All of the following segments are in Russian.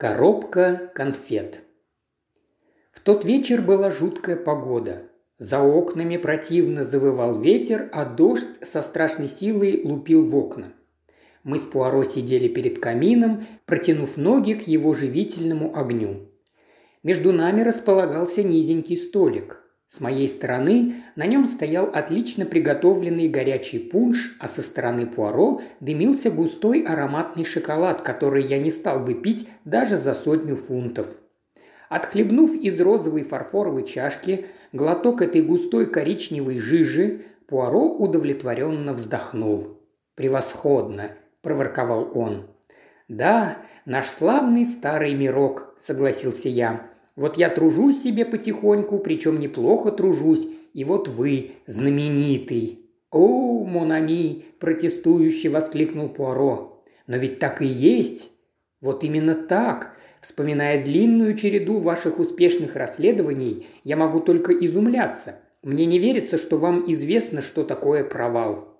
Коробка конфет. В тот вечер была жуткая погода. За окнами противно завывал ветер, а дождь со страшной силой лупил в окна. Мы с Пуаро сидели перед камином, протянув ноги к его живительному огню. Между нами располагался низенький столик. С моей стороны на нем стоял отлично приготовленный горячий пунш, а со стороны Пуаро дымился густой ароматный шоколад, который я не стал бы пить даже за сотню фунтов. Отхлебнув из розовой фарфоровой чашки глоток этой густой коричневой жижи, Пуаро удовлетворенно вздохнул. «Превосходно!» – проворковал он. «Да, наш славный старый мирок», – согласился я. Вот я тружусь себе потихоньку, причем неплохо тружусь, и вот вы, знаменитый». «О, Монами!» – протестующе воскликнул Пуаро. «Но ведь так и есть!» «Вот именно так!» Вспоминая длинную череду ваших успешных расследований, я могу только изумляться. Мне не верится, что вам известно, что такое провал.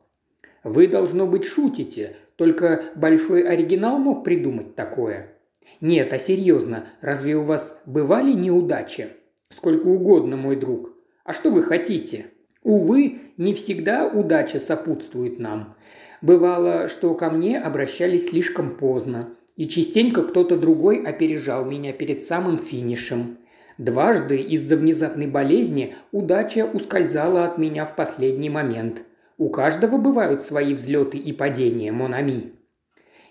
Вы, должно быть, шутите, только большой оригинал мог придумать такое. Нет, а серьезно, разве у вас бывали неудачи? Сколько угодно, мой друг. А что вы хотите? Увы, не всегда удача сопутствует нам. Бывало, что ко мне обращались слишком поздно, и частенько кто-то другой опережал меня перед самым финишем. Дважды из-за внезапной болезни удача ускользала от меня в последний момент. У каждого бывают свои взлеты и падения, Монами.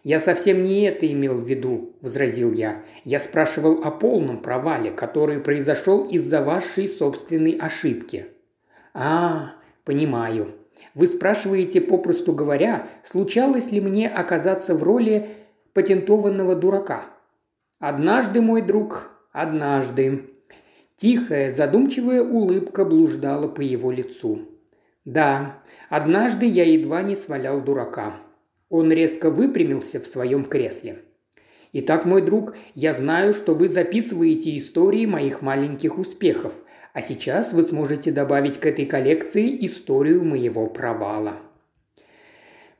«Я совсем не это имел в виду», – возразил я. «Я спрашивал о полном провале, который произошел из-за вашей собственной ошибки». «А, понимаю. Вы спрашиваете, попросту говоря, случалось ли мне оказаться в роли патентованного дурака?» «Однажды, мой друг, однажды». Тихая, задумчивая улыбка блуждала по его лицу. «Да, однажды я едва не свалял дурака. Он резко выпрямился в своем кресле. «Итак, мой друг, я знаю, что вы записываете истории моих маленьких успехов, а сейчас вы сможете добавить к этой коллекции историю моего провала».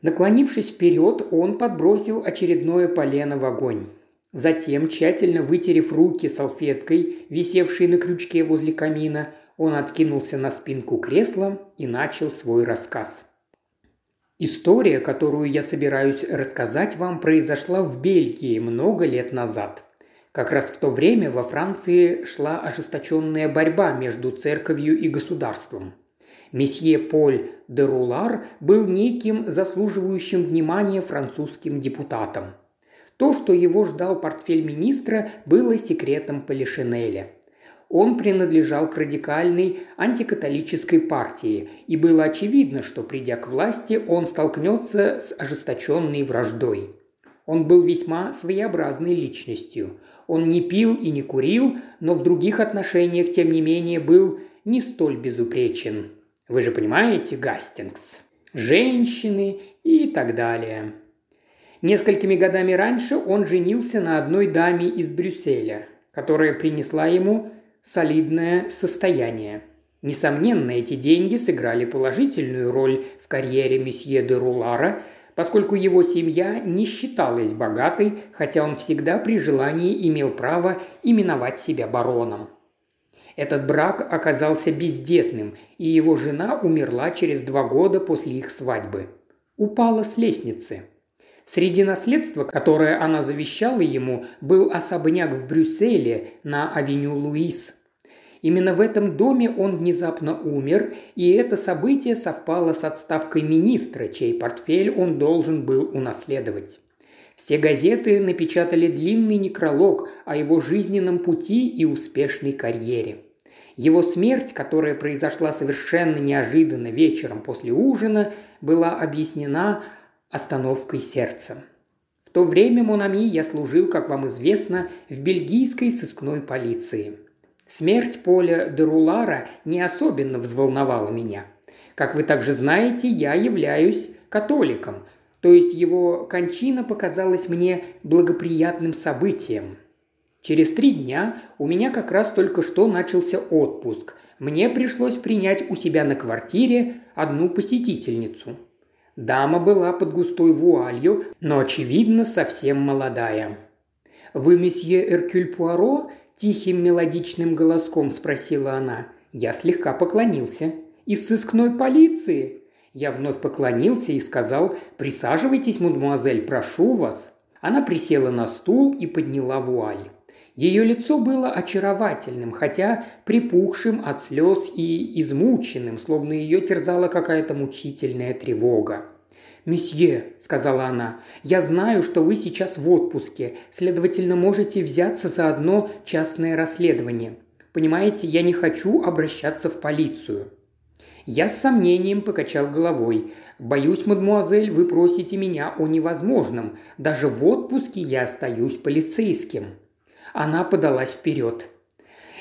Наклонившись вперед, он подбросил очередное полено в огонь. Затем, тщательно вытерев руки салфеткой, висевшей на крючке возле камина, он откинулся на спинку кресла и начал свой рассказ. История, которую я собираюсь рассказать вам, произошла в Бельгии много лет назад. Как раз в то время во Франции шла ожесточенная борьба между церковью и государством. Месье Поль де Рулар был неким заслуживающим внимания французским депутатом. То, что его ждал портфель министра, было секретом Полишинеля – он принадлежал к радикальной антикатолической партии, и было очевидно, что придя к власти, он столкнется с ожесточенной враждой. Он был весьма своеобразной личностью. Он не пил и не курил, но в других отношениях, тем не менее, был не столь безупречен. Вы же понимаете, Гастингс? Женщины и так далее. Несколькими годами раньше он женился на одной даме из Брюсселя, которая принесла ему солидное состояние. Несомненно, эти деньги сыграли положительную роль в карьере месье де Рулара, поскольку его семья не считалась богатой, хотя он всегда при желании имел право именовать себя бароном. Этот брак оказался бездетным, и его жена умерла через два года после их свадьбы. Упала с лестницы – Среди наследства, которое она завещала ему, был особняк в Брюсселе на авеню Луис. Именно в этом доме он внезапно умер, и это событие совпало с отставкой министра, чей портфель он должен был унаследовать. Все газеты напечатали длинный некролог о его жизненном пути и успешной карьере. Его смерть, которая произошла совершенно неожиданно вечером после ужина, была объяснена остановкой сердца. В то время, Монами, я служил, как вам известно, в бельгийской сыскной полиции. Смерть Поля де Рулара не особенно взволновала меня. Как вы также знаете, я являюсь католиком, то есть его кончина показалась мне благоприятным событием. Через три дня у меня как раз только что начался отпуск. Мне пришлось принять у себя на квартире одну посетительницу – Дама была под густой вуалью, но, очевидно, совсем молодая. «Вы месье Эркюль Пуаро?» – тихим мелодичным голоском спросила она. Я слегка поклонился. «Из сыскной полиции?» Я вновь поклонился и сказал «Присаживайтесь, мадемуазель, прошу вас». Она присела на стул и подняла вуаль. Ее лицо было очаровательным, хотя припухшим от слез и измученным, словно ее терзала какая-то мучительная тревога. «Месье», – сказала она, – «я знаю, что вы сейчас в отпуске, следовательно, можете взяться за одно частное расследование. Понимаете, я не хочу обращаться в полицию». Я с сомнением покачал головой. «Боюсь, мадмуазель, вы просите меня о невозможном. Даже в отпуске я остаюсь полицейским». Она подалась вперед.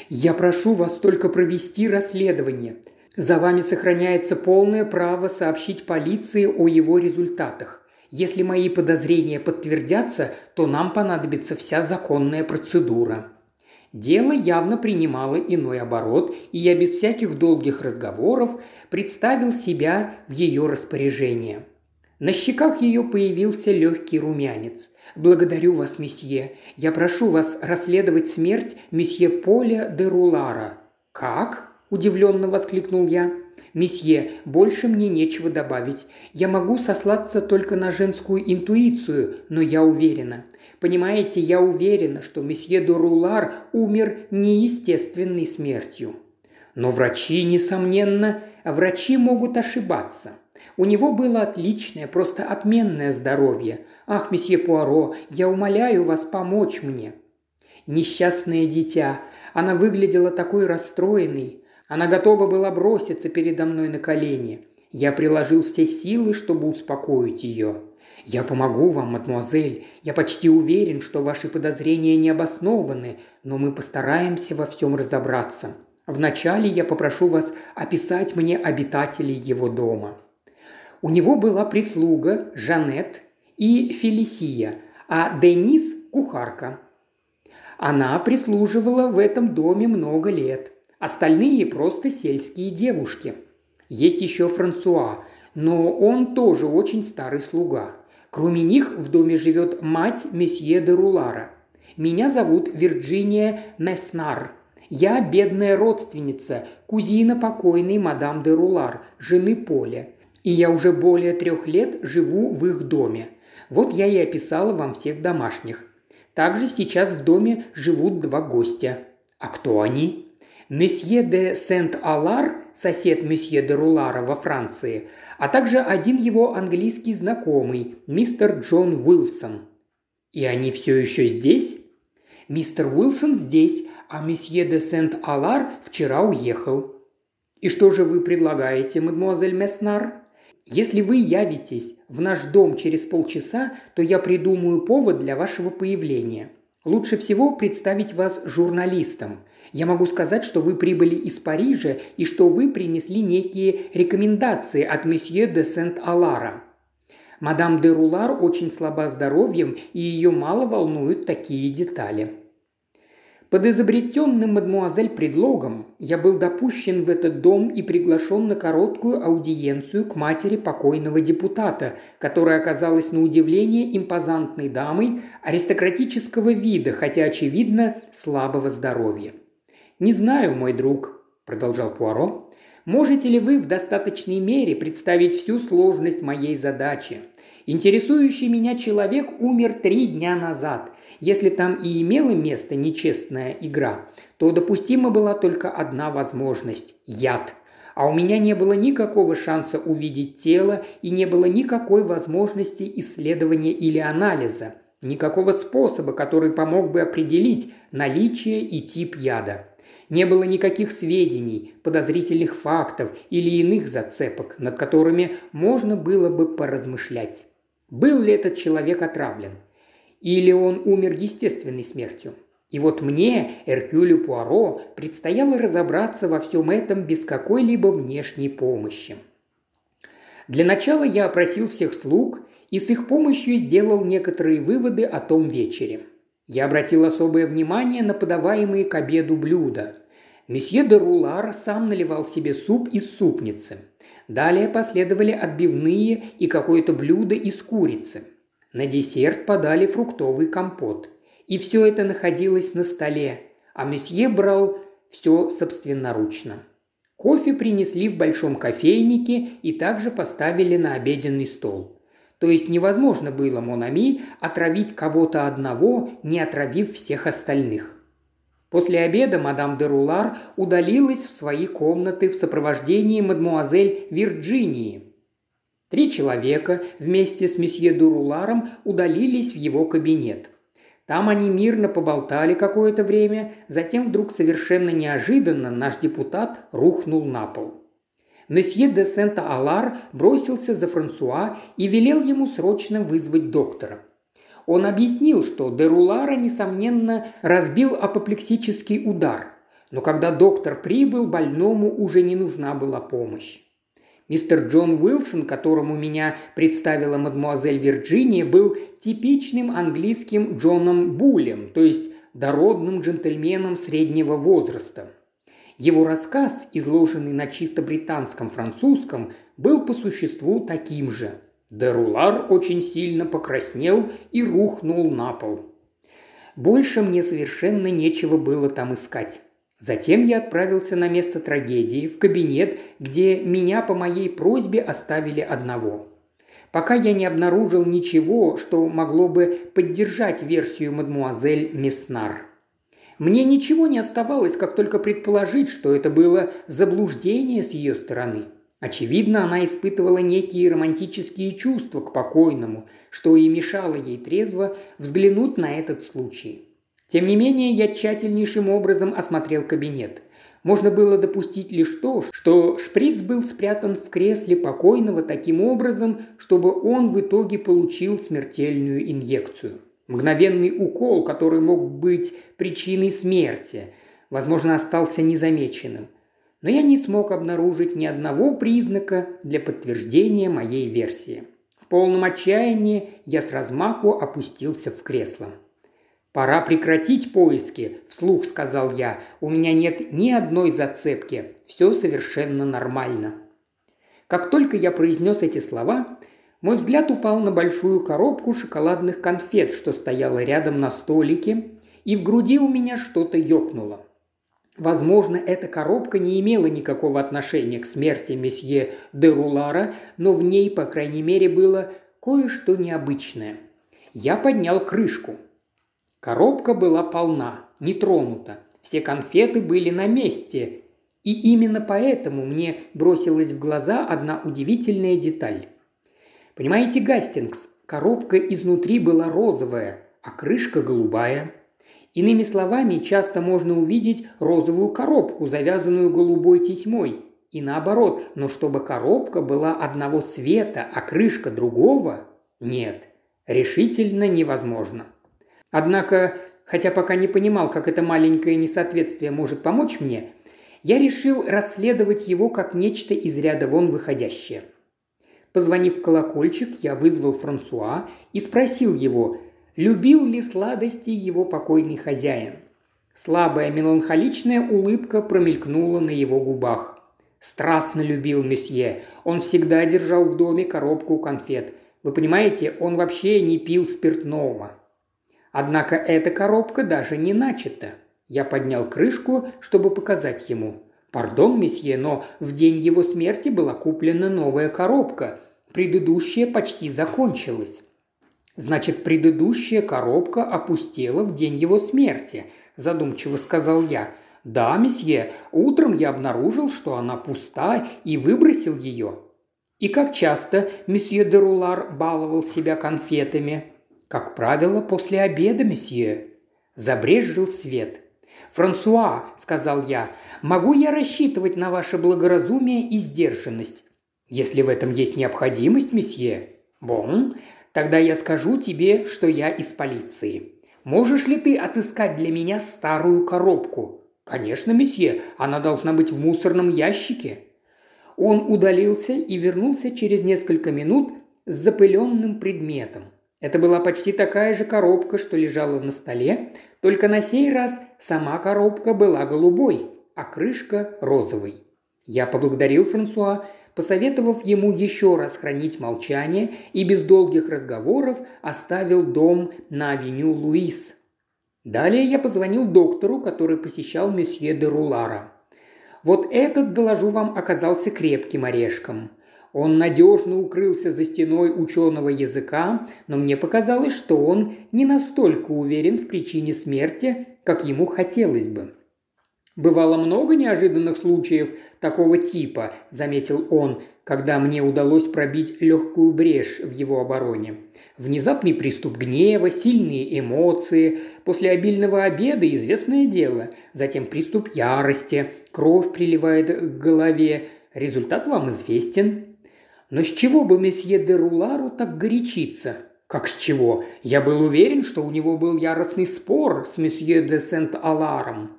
«Я прошу вас только провести расследование. За вами сохраняется полное право сообщить полиции о его результатах. Если мои подозрения подтвердятся, то нам понадобится вся законная процедура». Дело явно принимало иной оборот, и я без всяких долгих разговоров представил себя в ее распоряжение. На щеках ее появился легкий румянец. «Благодарю вас, месье. Я прошу вас расследовать смерть месье Поля де Рулара». «Как?» – удивленно воскликнул я. «Месье, больше мне нечего добавить. Я могу сослаться только на женскую интуицию, но я уверена. Понимаете, я уверена, что месье Дурулар умер неестественной смертью. Но врачи, несомненно, врачи могут ошибаться. У него было отличное, просто отменное здоровье. Ах, месье Пуаро, я умоляю вас помочь мне. Несчастное дитя. Она выглядела такой расстроенной. Она готова была броситься передо мной на колени. Я приложил все силы, чтобы успокоить ее. «Я помогу вам, мадемуазель. Я почти уверен, что ваши подозрения не обоснованы, но мы постараемся во всем разобраться. Вначале я попрошу вас описать мне обитателей его дома». У него была прислуга Жанет и Фелисия, а Денис – кухарка. Она прислуживала в этом доме много лет. Остальные просто сельские девушки. Есть еще Франсуа, но он тоже очень старый слуга. Кроме них в доме живет мать месье де Рулара. Меня зовут Вирджиния Меснар. Я бедная родственница, кузина покойной мадам де Рулар, жены Поля. И я уже более трех лет живу в их доме. Вот я и описала вам всех домашних. Также сейчас в доме живут два гостя. А кто они? Месье де Сент-Алар, сосед месье де Рулара во Франции, а также один его английский знакомый, мистер Джон Уилсон. И они все еще здесь? Мистер Уилсон здесь, а месье де Сент-Алар вчера уехал. И что же вы предлагаете, мадемуазель Меснар? Если вы явитесь в наш дом через полчаса, то я придумаю повод для вашего появления. Лучше всего представить вас журналистом – я могу сказать, что вы прибыли из Парижа и что вы принесли некие рекомендации от месье де Сент-Алара. Мадам де Рулар очень слаба здоровьем, и ее мало волнуют такие детали. Под изобретенным мадмуазель предлогом я был допущен в этот дом и приглашен на короткую аудиенцию к матери покойного депутата, которая оказалась на удивление импозантной дамой аристократического вида, хотя, очевидно, слабого здоровья. «Не знаю, мой друг», – продолжал Пуаро, – «можете ли вы в достаточной мере представить всю сложность моей задачи? Интересующий меня человек умер три дня назад. Если там и имела место нечестная игра, то допустима была только одна возможность – яд. А у меня не было никакого шанса увидеть тело и не было никакой возможности исследования или анализа, никакого способа, который помог бы определить наличие и тип яда. Не было никаких сведений, подозрительных фактов или иных зацепок, над которыми можно было бы поразмышлять. Был ли этот человек отравлен? Или он умер естественной смертью? И вот мне, Эркюлю Пуаро, предстояло разобраться во всем этом без какой-либо внешней помощи. Для начала я опросил всех слуг и с их помощью сделал некоторые выводы о том вечере – я обратил особое внимание на подаваемые к обеду блюда. Месье де Рулар сам наливал себе суп из супницы. Далее последовали отбивные и какое-то блюдо из курицы. На десерт подали фруктовый компот. и все это находилось на столе, а месье брал все собственноручно. Кофе принесли в большом кофейнике и также поставили на обеденный стол. То есть невозможно было Монами отравить кого-то одного, не отравив всех остальных. После обеда мадам де Рулар удалилась в свои комнаты в сопровождении мадмуазель Вирджинии. Три человека вместе с месье де Руларом удалились в его кабинет. Там они мирно поболтали какое-то время, затем вдруг совершенно неожиданно наш депутат рухнул на пол. Месье де Сента-Алар бросился за Франсуа и велел ему срочно вызвать доктора. Он объяснил, что Дерулара, несомненно, разбил апоплексический удар, но когда доктор прибыл, больному уже не нужна была помощь. Мистер Джон Уилсон, которому меня представила мадмуазель Вирджиния, был типичным английским Джоном Булем, то есть дородным джентльменом среднего возраста. Его рассказ, изложенный на чисто британском французском, был по существу таким же – Дерулар очень сильно покраснел и рухнул на пол. Больше мне совершенно нечего было там искать. Затем я отправился на место трагедии, в кабинет, где меня по моей просьбе оставили одного. Пока я не обнаружил ничего, что могло бы поддержать версию мадмуазель Меснар. Мне ничего не оставалось, как только предположить, что это было заблуждение с ее стороны – Очевидно, она испытывала некие романтические чувства к покойному, что и мешало ей трезво взглянуть на этот случай. Тем не менее, я тщательнейшим образом осмотрел кабинет. Можно было допустить лишь то, что шприц был спрятан в кресле покойного таким образом, чтобы он в итоге получил смертельную инъекцию. Мгновенный укол, который мог быть причиной смерти, возможно, остался незамеченным но я не смог обнаружить ни одного признака для подтверждения моей версии. В полном отчаянии я с размаху опустился в кресло. «Пора прекратить поиски», – вслух сказал я. «У меня нет ни одной зацепки. Все совершенно нормально». Как только я произнес эти слова, мой взгляд упал на большую коробку шоколадных конфет, что стояла рядом на столике, и в груди у меня что-то ёкнуло. Возможно, эта коробка не имела никакого отношения к смерти месье де Рулара, но в ней, по крайней мере, было кое-что необычное. Я поднял крышку. Коробка была полна, не тронута. Все конфеты были на месте. И именно поэтому мне бросилась в глаза одна удивительная деталь. Понимаете, Гастингс, коробка изнутри была розовая, а крышка голубая – Иными словами, часто можно увидеть розовую коробку, завязанную голубой тесьмой. И наоборот, но чтобы коробка была одного цвета, а крышка другого – нет, решительно невозможно. Однако, хотя пока не понимал, как это маленькое несоответствие может помочь мне, я решил расследовать его как нечто из ряда вон выходящее. Позвонив в колокольчик, я вызвал Франсуа и спросил его, любил ли сладости его покойный хозяин. Слабая меланхоличная улыбка промелькнула на его губах. Страстно любил месье. Он всегда держал в доме коробку конфет. Вы понимаете, он вообще не пил спиртного. Однако эта коробка даже не начата. Я поднял крышку, чтобы показать ему. «Пардон, месье, но в день его смерти была куплена новая коробка. Предыдущая почти закончилась». Значит, предыдущая коробка опустела в день его смерти, задумчиво сказал я. Да, месье, утром я обнаружил, что она пуста и выбросил ее. И как часто месье де Рулар баловал себя конфетами? Как правило, после обеда, месье. Забрезжил свет. «Франсуа», – сказал я, – «могу я рассчитывать на ваше благоразумие и сдержанность?» «Если в этом есть необходимость, месье». «Бон, Тогда я скажу тебе, что я из полиции. Можешь ли ты отыскать для меня старую коробку? Конечно, месье, она должна быть в мусорном ящике. Он удалился и вернулся через несколько минут с запыленным предметом. Это была почти такая же коробка, что лежала на столе, только на сей раз сама коробка была голубой, а крышка розовой. Я поблагодарил Франсуа посоветовав ему еще раз хранить молчание и без долгих разговоров оставил дом на авеню Луис. Далее я позвонил доктору, который посещал месье де Рулара. Вот этот, доложу вам, оказался крепким орешком. Он надежно укрылся за стеной ученого языка, но мне показалось, что он не настолько уверен в причине смерти, как ему хотелось бы. «Бывало много неожиданных случаев такого типа», – заметил он, когда мне удалось пробить легкую брешь в его обороне. Внезапный приступ гнева, сильные эмоции, после обильного обеда известное дело, затем приступ ярости, кровь приливает к голове. Результат вам известен. Но с чего бы месье де Рулару так горячиться? Как с чего? Я был уверен, что у него был яростный спор с месье де Сент-Аларом.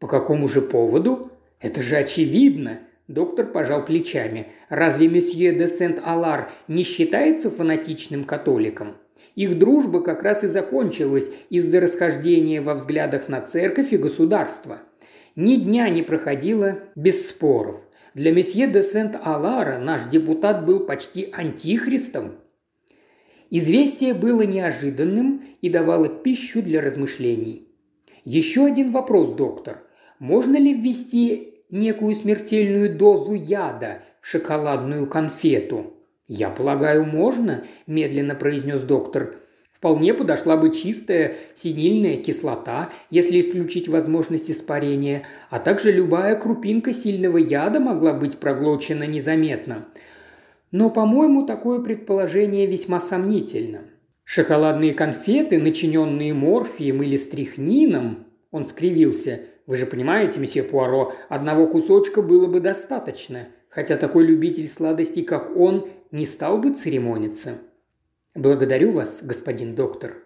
По какому же поводу? Это же очевидно. Доктор пожал плечами. Разве месье де Сент-Алар не считается фанатичным католиком? Их дружба как раз и закончилась из-за расхождения во взглядах на церковь и государство. Ни дня не проходило без споров. Для месье де Сент-Алара наш депутат был почти антихристом. Известие было неожиданным и давало пищу для размышлений. Еще один вопрос, доктор. Можно ли ввести некую смертельную дозу яда в шоколадную конфету? Я полагаю, можно, медленно произнес доктор. Вполне подошла бы чистая синильная кислота, если исключить возможность испарения, а также любая крупинка сильного яда могла быть проглочена незаметно. Но, по-моему, такое предположение весьма сомнительно. Шоколадные конфеты, начиненные морфием или стрихнином, он скривился, вы же понимаете, месье Пуаро, одного кусочка было бы достаточно, хотя такой любитель сладостей, как он, не стал бы церемониться. Благодарю вас, господин доктор.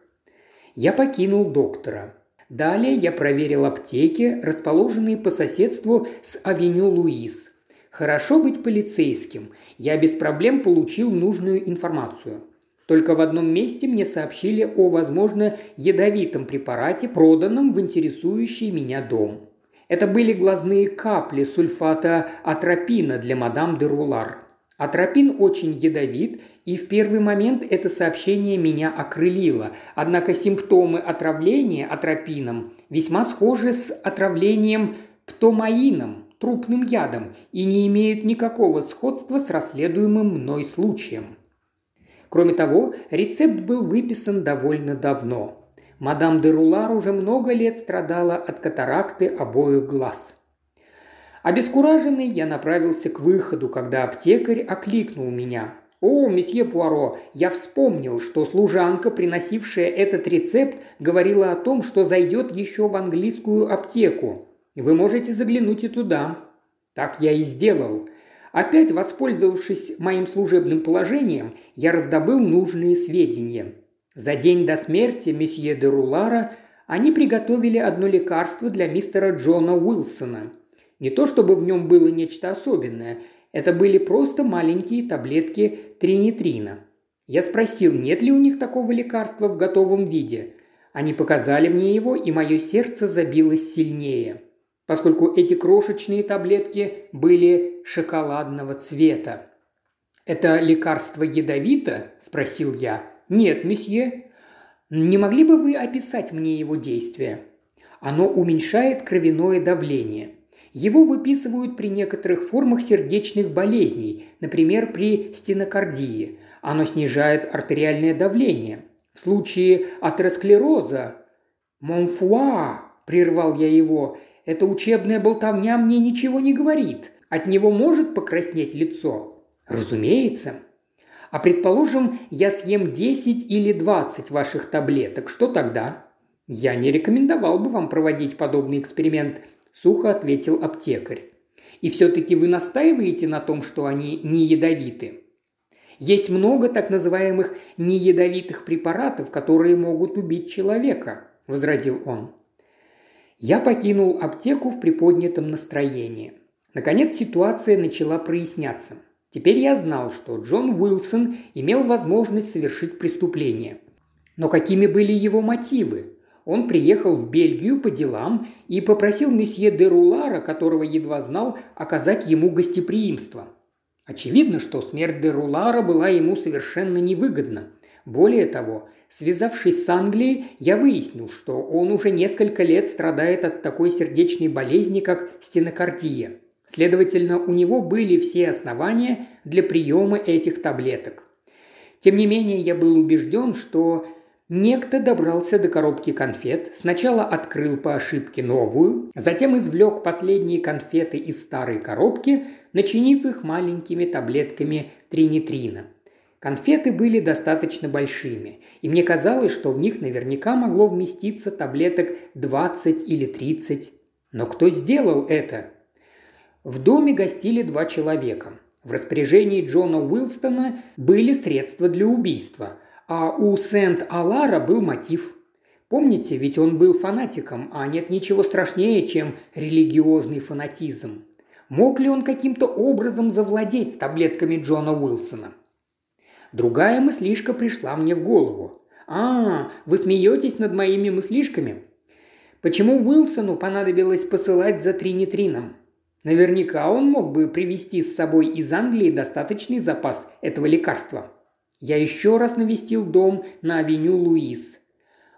Я покинул доктора. Далее я проверил аптеки, расположенные по соседству с авеню Луис. Хорошо быть полицейским. Я без проблем получил нужную информацию. Только в одном месте мне сообщили о, возможно, ядовитом препарате, проданном в интересующий меня дом. Это были глазные капли сульфата атропина для мадам де Рулар. Атропин очень ядовит, и в первый момент это сообщение меня окрылило. Однако симптомы отравления атропином весьма схожи с отравлением птомаином, трупным ядом, и не имеют никакого сходства с расследуемым мной случаем. Кроме того, рецепт был выписан довольно давно. Мадам де Рулар уже много лет страдала от катаракты обоих глаз. Обескураженный я направился к выходу, когда аптекарь окликнул меня. «О, месье Пуаро, я вспомнил, что служанка, приносившая этот рецепт, говорила о том, что зайдет еще в английскую аптеку. Вы можете заглянуть и туда». Так я и сделал. Опять воспользовавшись моим служебным положением, я раздобыл нужные сведения. За день до смерти месье де Рулара они приготовили одно лекарство для мистера Джона Уилсона. Не то чтобы в нем было нечто особенное, это были просто маленькие таблетки тринитрина. Я спросил, нет ли у них такого лекарства в готовом виде. Они показали мне его, и мое сердце забилось сильнее – поскольку эти крошечные таблетки были шоколадного цвета. «Это лекарство ядовито?» – спросил я. «Нет, месье». «Не могли бы вы описать мне его действие?» Оно уменьшает кровяное давление. Его выписывают при некоторых формах сердечных болезней, например, при стенокардии. Оно снижает артериальное давление. В случае атеросклероза «Монфуа!» – прервал я его – эта учебная болтовня мне ничего не говорит. От него может покраснеть лицо? Разумеется. А предположим, я съем 10 или 20 ваших таблеток. Что тогда? Я не рекомендовал бы вам проводить подобный эксперимент, сухо ответил аптекарь. И все-таки вы настаиваете на том, что они не ядовиты? Есть много так называемых неядовитых препаратов, которые могут убить человека, возразил он. Я покинул аптеку в приподнятом настроении. Наконец ситуация начала проясняться. Теперь я знал, что Джон Уилсон имел возможность совершить преступление. Но какими были его мотивы? Он приехал в Бельгию по делам и попросил месье де Рулара, которого едва знал, оказать ему гостеприимство. Очевидно, что смерть де Рулара была ему совершенно невыгодна. Более того, связавшись с Англией, я выяснил, что он уже несколько лет страдает от такой сердечной болезни, как стенокардия. Следовательно, у него были все основания для приема этих таблеток. Тем не менее, я был убежден, что Некто добрался до коробки конфет, сначала открыл по ошибке новую, затем извлек последние конфеты из старой коробки, начинив их маленькими таблетками тринитрина. Конфеты были достаточно большими, и мне казалось, что в них наверняка могло вместиться таблеток 20 или 30. Но кто сделал это? В доме гостили два человека. В распоряжении Джона Уилстона были средства для убийства – а у Сент-Алара был мотив. Помните, ведь он был фанатиком, а нет ничего страшнее, чем религиозный фанатизм. Мог ли он каким-то образом завладеть таблетками Джона Уилсона? Другая мыслишка пришла мне в голову. «А, вы смеетесь над моими мыслишками?» Почему Уилсону понадобилось посылать за тринитрином? Наверняка он мог бы привезти с собой из Англии достаточный запас этого лекарства. Я еще раз навестил дом на авеню Луис.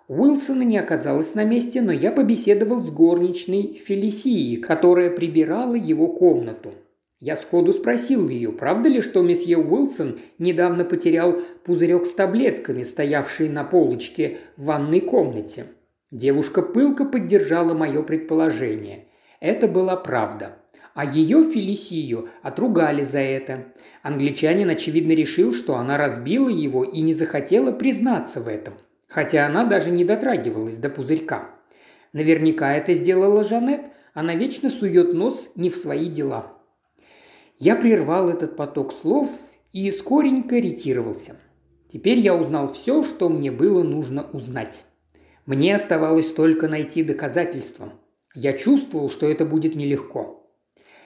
Уилсона не оказалось на месте, но я побеседовал с горничной Фелисией, которая прибирала его комнату. Я сходу спросил ее, правда ли, что месье Уилсон недавно потерял пузырек с таблетками, стоявший на полочке в ванной комнате. Девушка пылко поддержала мое предположение. Это была правда. А ее Фелисию отругали за это. Англичанин, очевидно, решил, что она разбила его и не захотела признаться в этом, хотя она даже не дотрагивалась до пузырька. Наверняка это сделала Жанет, она вечно сует нос не в свои дела. Я прервал этот поток слов и скоренько ретировался. Теперь я узнал все, что мне было нужно узнать. Мне оставалось только найти доказательства. Я чувствовал, что это будет нелегко.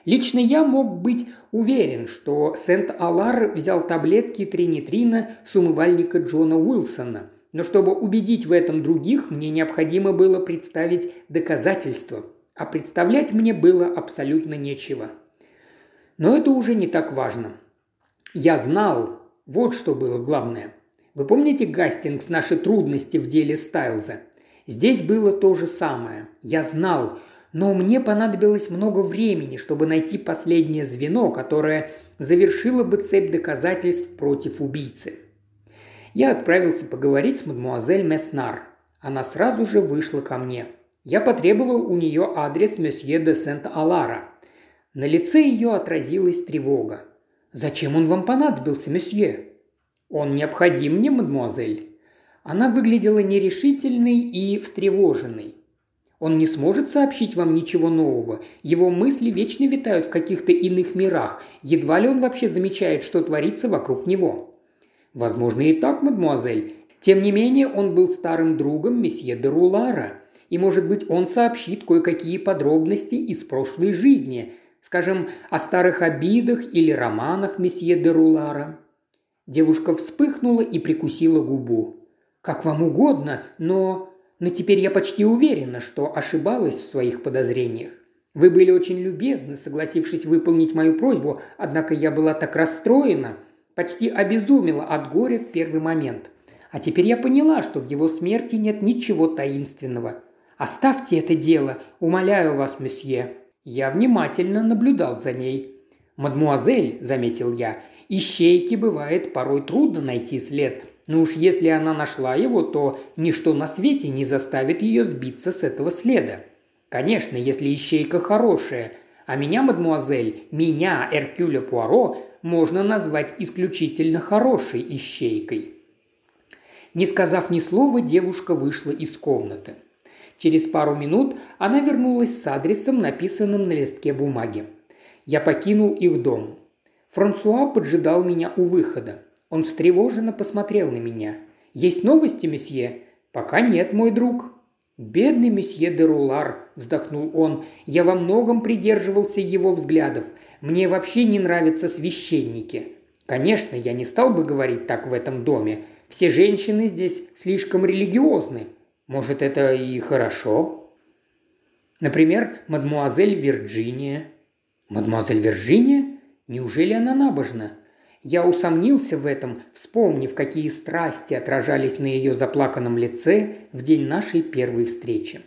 Лично я мог быть уверен, что Сент-Алар взял таблетки тринитрина с умывальника Джона Уилсона. Но чтобы убедить в этом других, мне необходимо было представить доказательства. А представлять мне было абсолютно нечего. Но это уже не так важно. Я знал, вот что было главное. Вы помните, Гастингс, наши трудности в деле Стайлза? Здесь было то же самое. Я знал, но мне понадобилось много времени, чтобы найти последнее звено, которое завершило бы цепь доказательств против убийцы. Я отправился поговорить с мадмуазель Меснар. Она сразу же вышла ко мне. Я потребовал у нее адрес месье де Сент-Алара. На лице ее отразилась тревога. «Зачем он вам понадобился, месье?» «Он необходим мне, мадмуазель». Она выглядела нерешительной и встревоженной. Он не сможет сообщить вам ничего нового. Его мысли вечно витают в каких-то иных мирах. Едва ли он вообще замечает, что творится вокруг него. Возможно и так, мадемуазель. Тем не менее, он был старым другом месье де Рулара. И, может быть, он сообщит кое-какие подробности из прошлой жизни, скажем, о старых обидах или романах месье де Рулара. Девушка вспыхнула и прикусила губу. «Как вам угодно, но...» но теперь я почти уверена, что ошибалась в своих подозрениях. Вы были очень любезны, согласившись выполнить мою просьбу, однако я была так расстроена, почти обезумела от горя в первый момент. А теперь я поняла, что в его смерти нет ничего таинственного. Оставьте это дело, умоляю вас, месье. Я внимательно наблюдал за ней. «Мадмуазель», – заметил я, – «ищейке бывает порой трудно найти след, но уж если она нашла его, то ничто на свете не заставит ее сбиться с этого следа. Конечно, если ищейка хорошая, а меня, мадмуазель, меня, Эркюля Пуаро, можно назвать исключительно хорошей ищейкой. Не сказав ни слова, девушка вышла из комнаты. Через пару минут она вернулась с адресом, написанным на листке бумаги. Я покинул их дом. Франсуа поджидал меня у выхода. Он встревоженно посмотрел на меня. «Есть новости, месье?» «Пока нет, мой друг». «Бедный месье де Рулар», – вздохнул он, – «я во многом придерживался его взглядов. Мне вообще не нравятся священники». Конечно, я не стал бы говорить так в этом доме. Все женщины здесь слишком религиозны. Может, это и хорошо? Например, мадмуазель Вирджиния. Мадмуазель Вирджиния? Неужели она набожна? Я усомнился в этом, вспомнив, какие страсти отражались на ее заплаканном лице в день нашей первой встречи.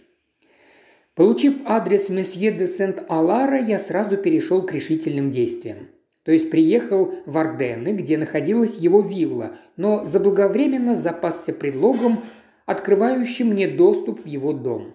Получив адрес месье де Сент-Алара, я сразу перешел к решительным действиям. То есть приехал в Арденны, где находилась его вилла, но заблаговременно запасся предлогом, открывающим мне доступ в его дом.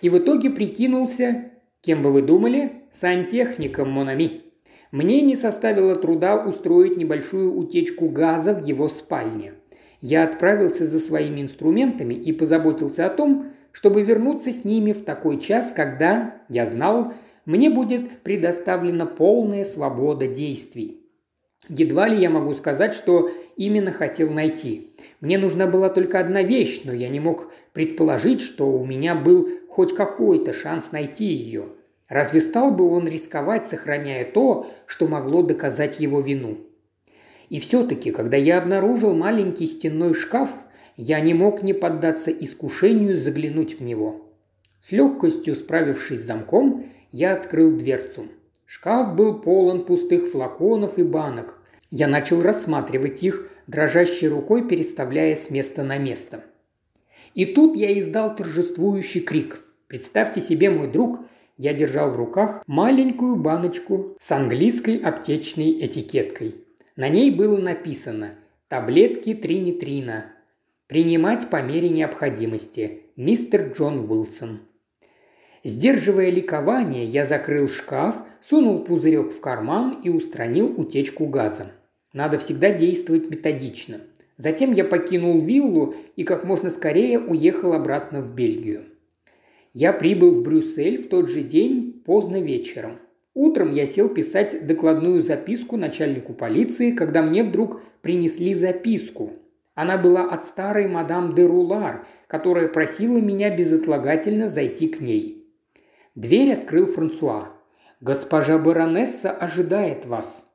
И в итоге прикинулся, кем бы вы думали, сантехником Монами. Мне не составило труда устроить небольшую утечку газа в его спальне. Я отправился за своими инструментами и позаботился о том, чтобы вернуться с ними в такой час, когда, я знал, мне будет предоставлена полная свобода действий. Едва ли я могу сказать, что именно хотел найти. Мне нужна была только одна вещь, но я не мог предположить, что у меня был хоть какой-то шанс найти ее – Разве стал бы он рисковать, сохраняя то, что могло доказать его вину? И все-таки, когда я обнаружил маленький стенной шкаф, я не мог не поддаться искушению заглянуть в него. С легкостью справившись с замком, я открыл дверцу. Шкаф был полон пустых флаконов и банок. Я начал рассматривать их, дрожащей рукой переставляя с места на место. И тут я издал торжествующий крик. Представьте себе, мой друг, я держал в руках маленькую баночку с английской аптечной этикеткой. На ней было написано «Таблетки тринитрина. Принимать по мере необходимости. Мистер Джон Уилсон». Сдерживая ликование, я закрыл шкаф, сунул пузырек в карман и устранил утечку газа. Надо всегда действовать методично. Затем я покинул виллу и как можно скорее уехал обратно в Бельгию. Я прибыл в Брюссель в тот же день поздно вечером. Утром я сел писать докладную записку начальнику полиции, когда мне вдруг принесли записку. Она была от старой мадам де Рулар, которая просила меня безотлагательно зайти к ней. Дверь открыл Франсуа. «Госпожа баронесса ожидает вас».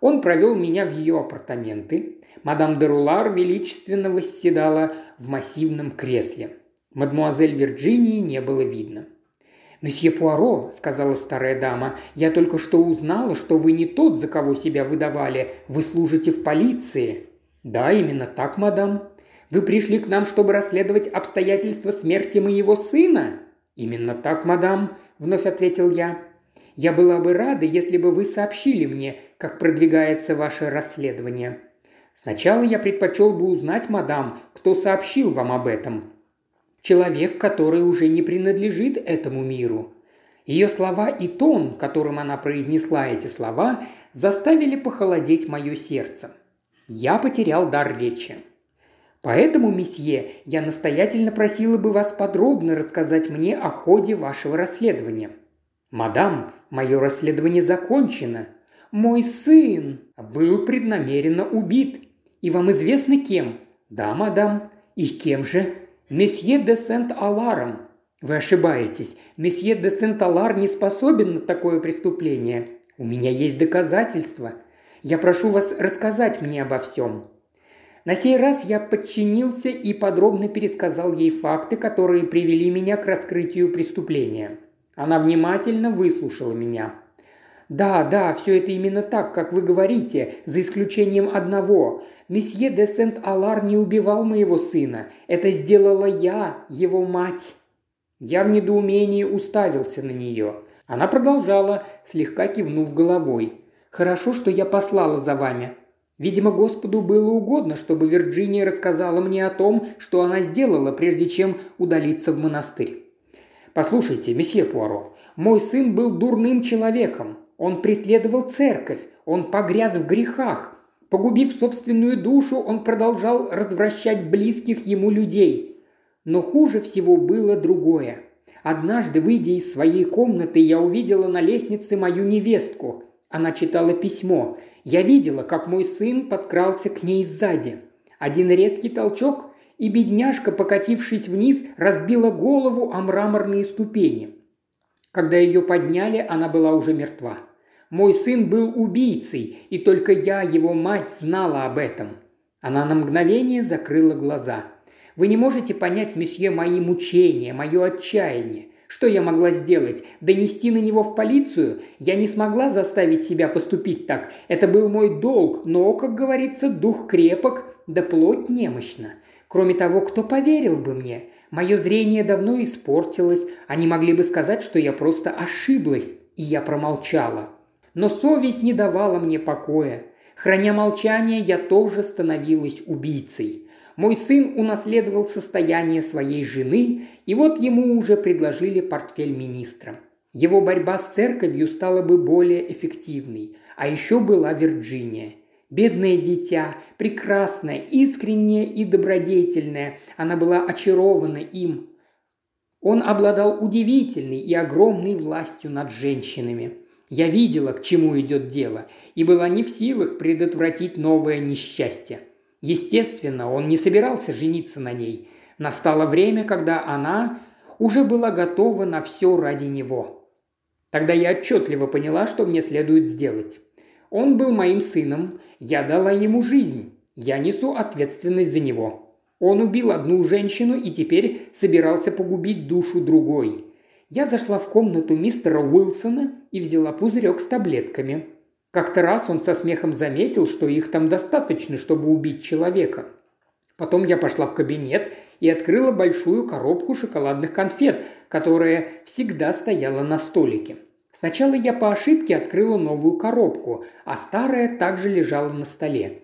Он провел меня в ее апартаменты. Мадам де Рулар величественно восседала в массивном кресле. Мадмуазель Вирджинии не было видно. «Месье Пуаро», – сказала старая дама, – «я только что узнала, что вы не тот, за кого себя выдавали. Вы служите в полиции». «Да, именно так, мадам». «Вы пришли к нам, чтобы расследовать обстоятельства смерти моего сына?» «Именно так, мадам», – вновь ответил я. «Я была бы рада, если бы вы сообщили мне, как продвигается ваше расследование». «Сначала я предпочел бы узнать, мадам, кто сообщил вам об этом», человек, который уже не принадлежит этому миру. Ее слова и тон, которым она произнесла эти слова, заставили похолодеть мое сердце. Я потерял дар речи. Поэтому, месье, я настоятельно просила бы вас подробно рассказать мне о ходе вашего расследования. Мадам, мое расследование закончено. Мой сын был преднамеренно убит. И вам известно кем? Да, мадам. И кем же? Месье де Сент-Аларом. Вы ошибаетесь. Месье де Сент-Алар не способен на такое преступление. У меня есть доказательства. Я прошу вас рассказать мне обо всем. На сей раз я подчинился и подробно пересказал ей факты, которые привели меня к раскрытию преступления. Она внимательно выслушала меня. «Да, да, все это именно так, как вы говорите, за исключением одного. Месье де Сент-Алар не убивал моего сына. Это сделала я, его мать». Я в недоумении уставился на нее. Она продолжала, слегка кивнув головой. «Хорошо, что я послала за вами. Видимо, Господу было угодно, чтобы Вирджиния рассказала мне о том, что она сделала, прежде чем удалиться в монастырь. Послушайте, месье Пуаро, мой сын был дурным человеком. Он преследовал церковь, он погряз в грехах. Погубив собственную душу, он продолжал развращать близких ему людей. Но хуже всего было другое. Однажды, выйдя из своей комнаты, я увидела на лестнице мою невестку. Она читала письмо. Я видела, как мой сын подкрался к ней сзади. Один резкий толчок, и бедняжка, покатившись вниз, разбила голову о мраморные ступени. Когда ее подняли, она была уже мертва. Мой сын был убийцей, и только я, его мать, знала об этом. Она на мгновение закрыла глаза. Вы не можете понять, месье, мои мучения, мое отчаяние. Что я могла сделать? Донести на него в полицию? Я не смогла заставить себя поступить так. Это был мой долг, но, как говорится, дух крепок, да плоть немощна. Кроме того, кто поверил бы мне? Мое зрение давно испортилось. Они могли бы сказать, что я просто ошиблась, и я промолчала. Но совесть не давала мне покоя. Храня молчание, я тоже становилась убийцей. Мой сын унаследовал состояние своей жены, и вот ему уже предложили портфель министра. Его борьба с церковью стала бы более эффективной. А еще была Вирджиния. Бедное дитя, прекрасное, искреннее и добродетельное. Она была очарована им. Он обладал удивительной и огромной властью над женщинами. Я видела, к чему идет дело, и была не в силах предотвратить новое несчастье. Естественно, он не собирался жениться на ней. Настало время, когда она уже была готова на все ради него. Тогда я отчетливо поняла, что мне следует сделать. Он был моим сыном, я дала ему жизнь, я несу ответственность за него. Он убил одну женщину и теперь собирался погубить душу другой. Я зашла в комнату мистера Уилсона и взяла пузырек с таблетками. Как-то раз он со смехом заметил, что их там достаточно, чтобы убить человека. Потом я пошла в кабинет и открыла большую коробку шоколадных конфет, которая всегда стояла на столике. Сначала я по ошибке открыла новую коробку, а старая также лежала на столе.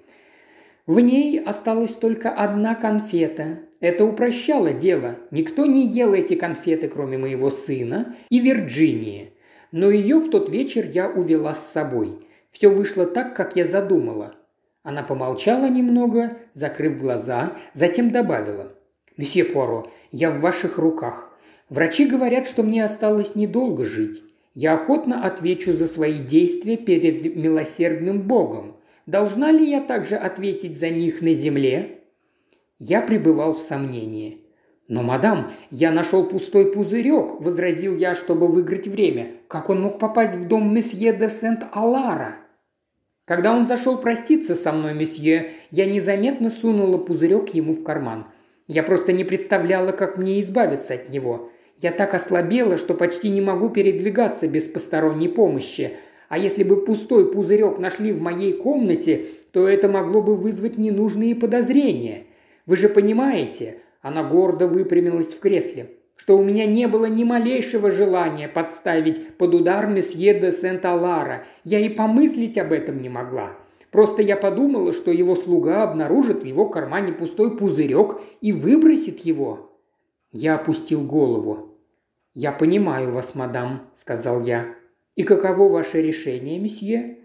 В ней осталась только одна конфета. Это упрощало дело. Никто не ел эти конфеты, кроме моего сына и Вирджинии. Но ее в тот вечер я увела с собой. Все вышло так, как я задумала. Она помолчала немного, закрыв глаза, затем добавила. «Месье Пуаро, я в ваших руках. Врачи говорят, что мне осталось недолго жить. Я охотно отвечу за свои действия перед милосердным Богом. Должна ли я также ответить за них на земле?» Я пребывал в сомнении. «Но, мадам, я нашел пустой пузырек», – возразил я, чтобы выиграть время. «Как он мог попасть в дом месье де Сент-Алара?» Когда он зашел проститься со мной, месье, я незаметно сунула пузырек ему в карман. Я просто не представляла, как мне избавиться от него. Я так ослабела, что почти не могу передвигаться без посторонней помощи. А если бы пустой пузырек нашли в моей комнате, то это могло бы вызвать ненужные подозрения. Вы же понимаете, она гордо выпрямилась в кресле что у меня не было ни малейшего желания подставить под удар месье де Сент-Алара. Я и помыслить об этом не могла. Просто я подумала, что его слуга обнаружит в его кармане пустой пузырек и выбросит его. Я опустил голову. «Я понимаю вас, мадам», – сказал я. «И каково ваше решение, месье?»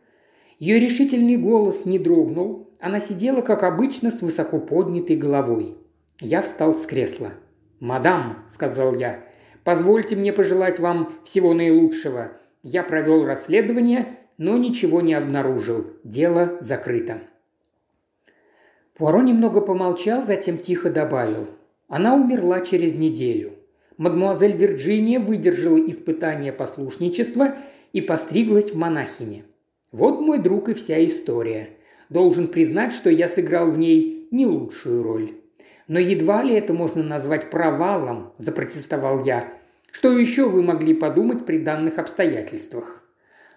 Ее решительный голос не дрогнул. Она сидела, как обычно, с высоко поднятой головой. Я встал с кресла. «Мадам», – сказал я, – «позвольте мне пожелать вам всего наилучшего. Я провел расследование, но ничего не обнаружил. Дело закрыто». Пуаро немного помолчал, затем тихо добавил. Она умерла через неделю. Мадмуазель Вирджиния выдержала испытание послушничества и постриглась в монахине. Вот мой друг и вся история. Должен признать, что я сыграл в ней не лучшую роль. Но едва ли это можно назвать провалом, запротестовал я. Что еще вы могли подумать при данных обстоятельствах?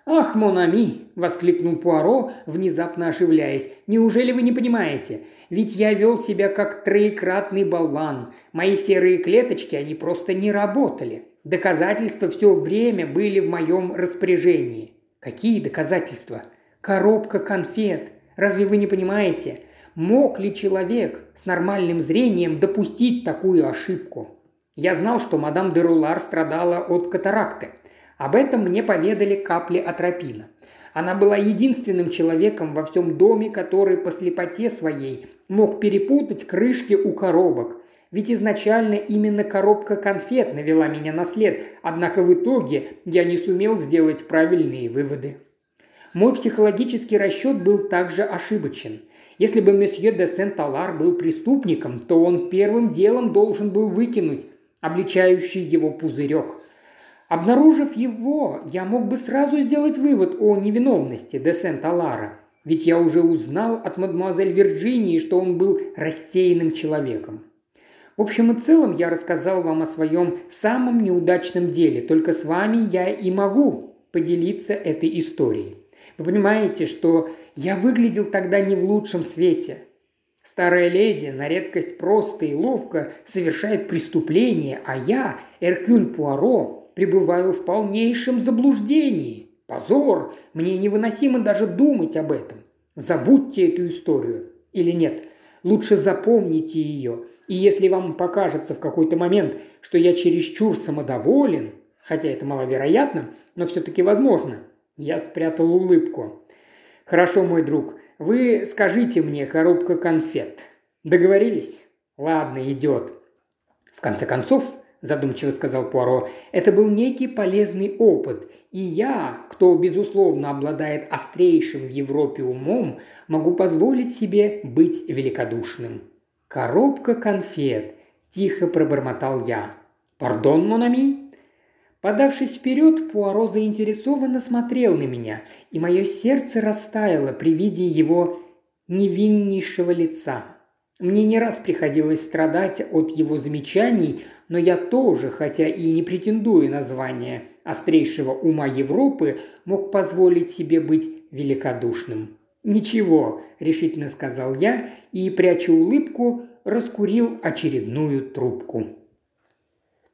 «Ах, Монами!» – воскликнул Пуаро, внезапно оживляясь. «Неужели вы не понимаете? Ведь я вел себя как троекратный болван. Мои серые клеточки, они просто не работали. Доказательства все время были в моем распоряжении». «Какие доказательства?» «Коробка конфет. Разве вы не понимаете? Мог ли человек с нормальным зрением допустить такую ошибку? Я знал, что мадам де Рулар страдала от катаракты. Об этом мне поведали капли атропина. Она была единственным человеком во всем доме, который по слепоте своей мог перепутать крышки у коробок. Ведь изначально именно коробка конфет навела меня на след, однако в итоге я не сумел сделать правильные выводы. Мой психологический расчет был также ошибочен – если бы месье де Сент-Алар был преступником, то он первым делом должен был выкинуть обличающий его пузырек. Обнаружив его, я мог бы сразу сделать вывод о невиновности де Сент-Алара, ведь я уже узнал от мадемуазель Вирджинии, что он был рассеянным человеком. В общем и целом я рассказал вам о своем самом неудачном деле, только с вами я и могу поделиться этой историей. Вы понимаете, что я выглядел тогда не в лучшем свете. Старая леди на редкость просто и ловко совершает преступление, а я, Эркюль Пуаро, пребываю в полнейшем заблуждении. Позор! Мне невыносимо даже думать об этом. Забудьте эту историю. Или нет, лучше запомните ее. И если вам покажется в какой-то момент, что я чересчур самодоволен, хотя это маловероятно, но все-таки возможно, я спрятал улыбку. Хорошо, мой друг, вы скажите мне коробка конфет. Договорились? Ладно, идет. В конце концов, задумчиво сказал Пуаро, это был некий полезный опыт, и я, кто, безусловно, обладает острейшим в Европе умом, могу позволить себе быть великодушным. Коробка конфет, тихо пробормотал я. «Пардон, Монами?» Подавшись вперед, Пуаро заинтересованно смотрел на меня, и мое сердце растаяло при виде его невиннейшего лица. Мне не раз приходилось страдать от его замечаний, но я тоже, хотя и не претендуя на звание острейшего ума Европы, мог позволить себе быть великодушным. «Ничего», – решительно сказал я и, пряча улыбку, раскурил очередную трубку.